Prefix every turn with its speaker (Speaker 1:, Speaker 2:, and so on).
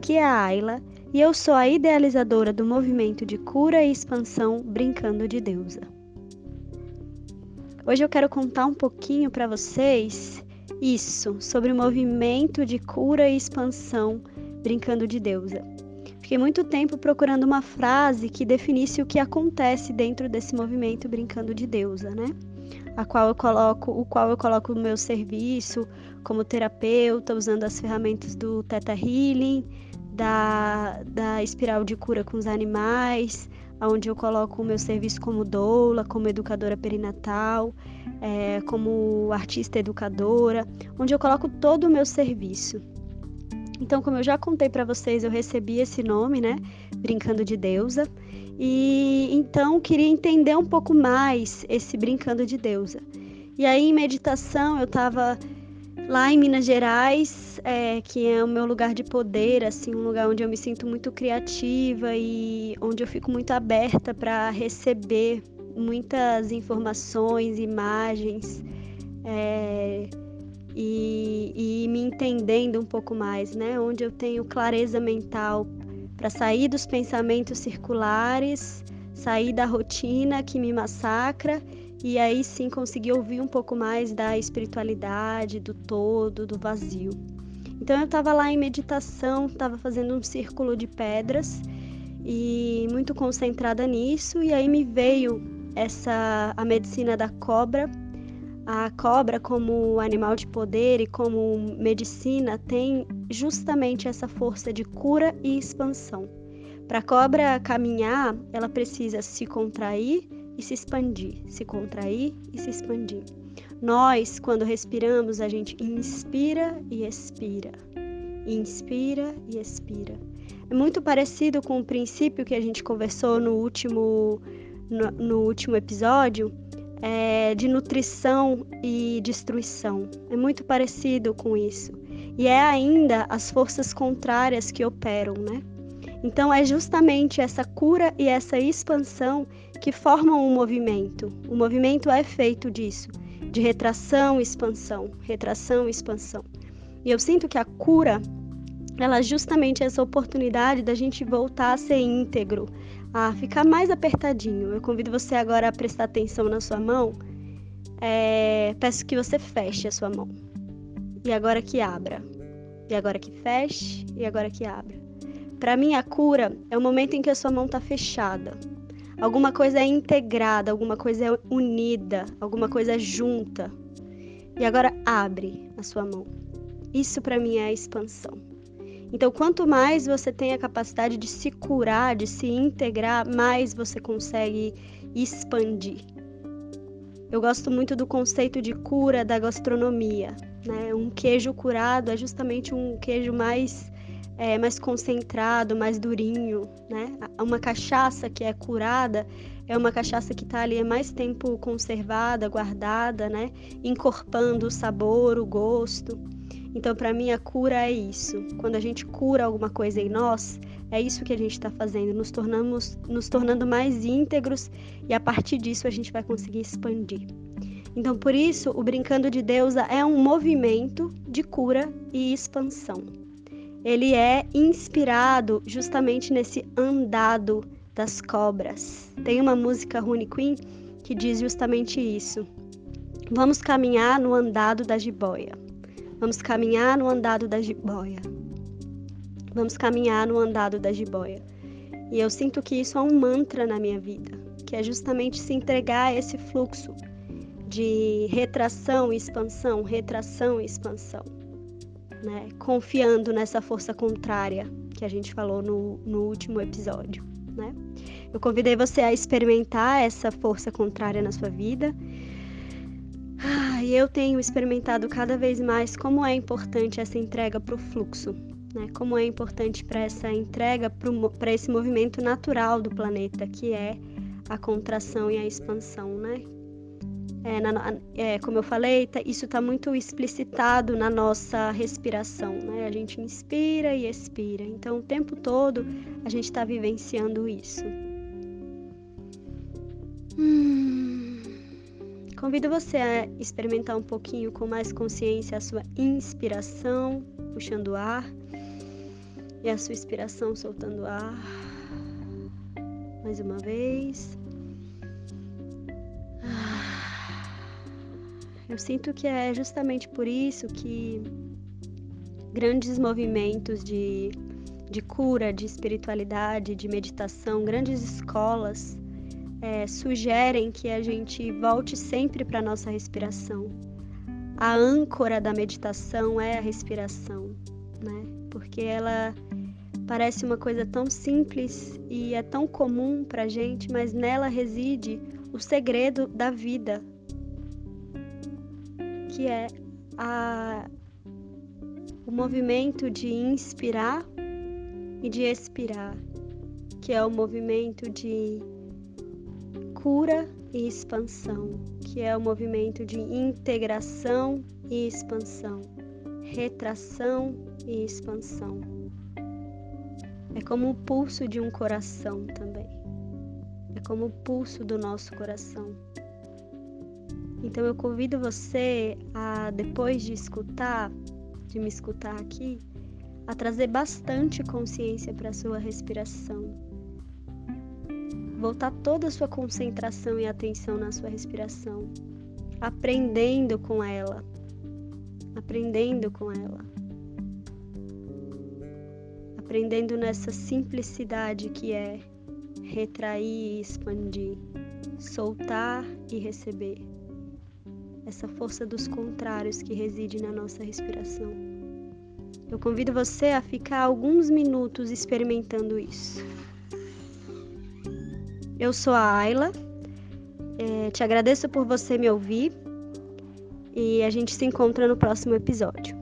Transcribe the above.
Speaker 1: aqui é a Ayla e eu sou a idealizadora do movimento de cura e expansão Brincando de Deusa. Hoje eu quero contar um pouquinho para vocês isso, sobre o movimento de cura e expansão Brincando de Deusa. Fiquei muito tempo procurando uma frase que definisse o que acontece dentro desse movimento Brincando de Deusa, né? A qual eu coloco, o qual eu coloco no meu serviço como terapeuta, usando as ferramentas do Theta Healing, da, da espiral de cura com os animais, onde eu coloco o meu serviço como doula, como educadora perinatal, é, como artista educadora, onde eu coloco todo o meu serviço. Então, como eu já contei para vocês, eu recebi esse nome, né? Brincando de Deusa. E então queria entender um pouco mais esse Brincando de Deusa. E aí, em meditação, eu estava lá em Minas Gerais, é, que é o meu lugar de poder, assim, um lugar onde eu me sinto muito criativa e onde eu fico muito aberta para receber muitas informações, imagens é, e, e me entendendo um pouco mais, né? Onde eu tenho clareza mental para sair dos pensamentos circulares, sair da rotina que me massacra e aí sim conseguir ouvir um pouco mais da espiritualidade, do todo, do vazio. Então eu estava lá em meditação, estava fazendo um círculo de pedras e muito concentrada nisso, e aí me veio essa a medicina da cobra. A cobra como animal de poder e como medicina tem justamente essa força de cura e expansão. Para a cobra caminhar, ela precisa se contrair e se expandir, se contrair e se expandir. Nós, quando respiramos, a gente inspira e expira. Inspira e expira. É muito parecido com o princípio que a gente conversou no último, no, no último episódio, é, de nutrição e destruição. É muito parecido com isso. E é ainda as forças contrárias que operam, né? Então é justamente essa cura e essa expansão que formam um movimento. O movimento é feito disso, de retração expansão, retração expansão. E eu sinto que a cura, ela é justamente essa oportunidade da gente voltar a ser íntegro, a ficar mais apertadinho. Eu convido você agora a prestar atenção na sua mão. É, peço que você feche a sua mão. E agora que abra. E agora que feche. E agora que abra. Para mim, a cura é o momento em que a sua mão está fechada. Alguma coisa é integrada, alguma coisa é unida, alguma coisa é junta. E agora abre a sua mão. Isso para mim é a expansão. Então, quanto mais você tem a capacidade de se curar, de se integrar, mais você consegue expandir. Eu gosto muito do conceito de cura da gastronomia. Né? Um queijo curado é justamente um queijo mais é, mais concentrado, mais durinho, né? Uma cachaça que é curada é uma cachaça que está ali há mais tempo conservada, guardada, né? Encorpando o sabor, o gosto. Então, para mim, a cura é isso. Quando a gente cura alguma coisa em nós, é isso que a gente está fazendo, nos tornamos, nos tornando mais íntegros e a partir disso a gente vai conseguir expandir. Então, por isso, o Brincando de Deusa é um movimento de cura e expansão ele é inspirado justamente nesse andado das cobras. Tem uma música Rune Queen que diz justamente isso. Vamos caminhar no andado da jiboia. Vamos caminhar no andado da jiboia. Vamos caminhar no andado da jiboia. E eu sinto que isso é um mantra na minha vida, que é justamente se entregar a esse fluxo de retração e expansão, retração e expansão né? Confiando nessa força contrária que a gente falou no, no último episódio, né? Eu convidei você a experimentar essa força contrária na sua vida. Ah, e eu tenho experimentado cada vez mais como é importante essa entrega para o fluxo, né? Como é importante para essa entrega para esse movimento natural do planeta, que é a contração e a expansão, né? É, na, é, como eu falei, tá, isso está muito explicitado na nossa respiração, né? A gente inspira e expira. Então, o tempo todo a gente está vivenciando isso. Hum. Convido você a experimentar um pouquinho com mais consciência a sua inspiração, puxando o ar, E a sua inspiração soltando ar. Mais uma vez. Eu sinto que é justamente por isso que grandes movimentos de, de cura, de espiritualidade, de meditação, grandes escolas é, sugerem que a gente volte sempre para a nossa respiração. A âncora da meditação é a respiração, né? Porque ela parece uma coisa tão simples e é tão comum para gente, mas nela reside o segredo da vida, que é a, o movimento de inspirar e de expirar, que é o movimento de cura e expansão, que é o movimento de integração e expansão, retração e expansão. É como o pulso de um coração também. É como o pulso do nosso coração. Então eu convido você a, depois de escutar, de me escutar aqui, a trazer bastante consciência para a sua respiração. Voltar toda a sua concentração e atenção na sua respiração, aprendendo com ela, aprendendo com ela, aprendendo nessa simplicidade que é retrair e expandir, soltar e receber essa força dos contrários que reside na nossa respiração. Eu convido você a ficar alguns minutos experimentando isso. Eu sou a Ayla, é, te agradeço por você me ouvir e a gente se encontra no próximo episódio.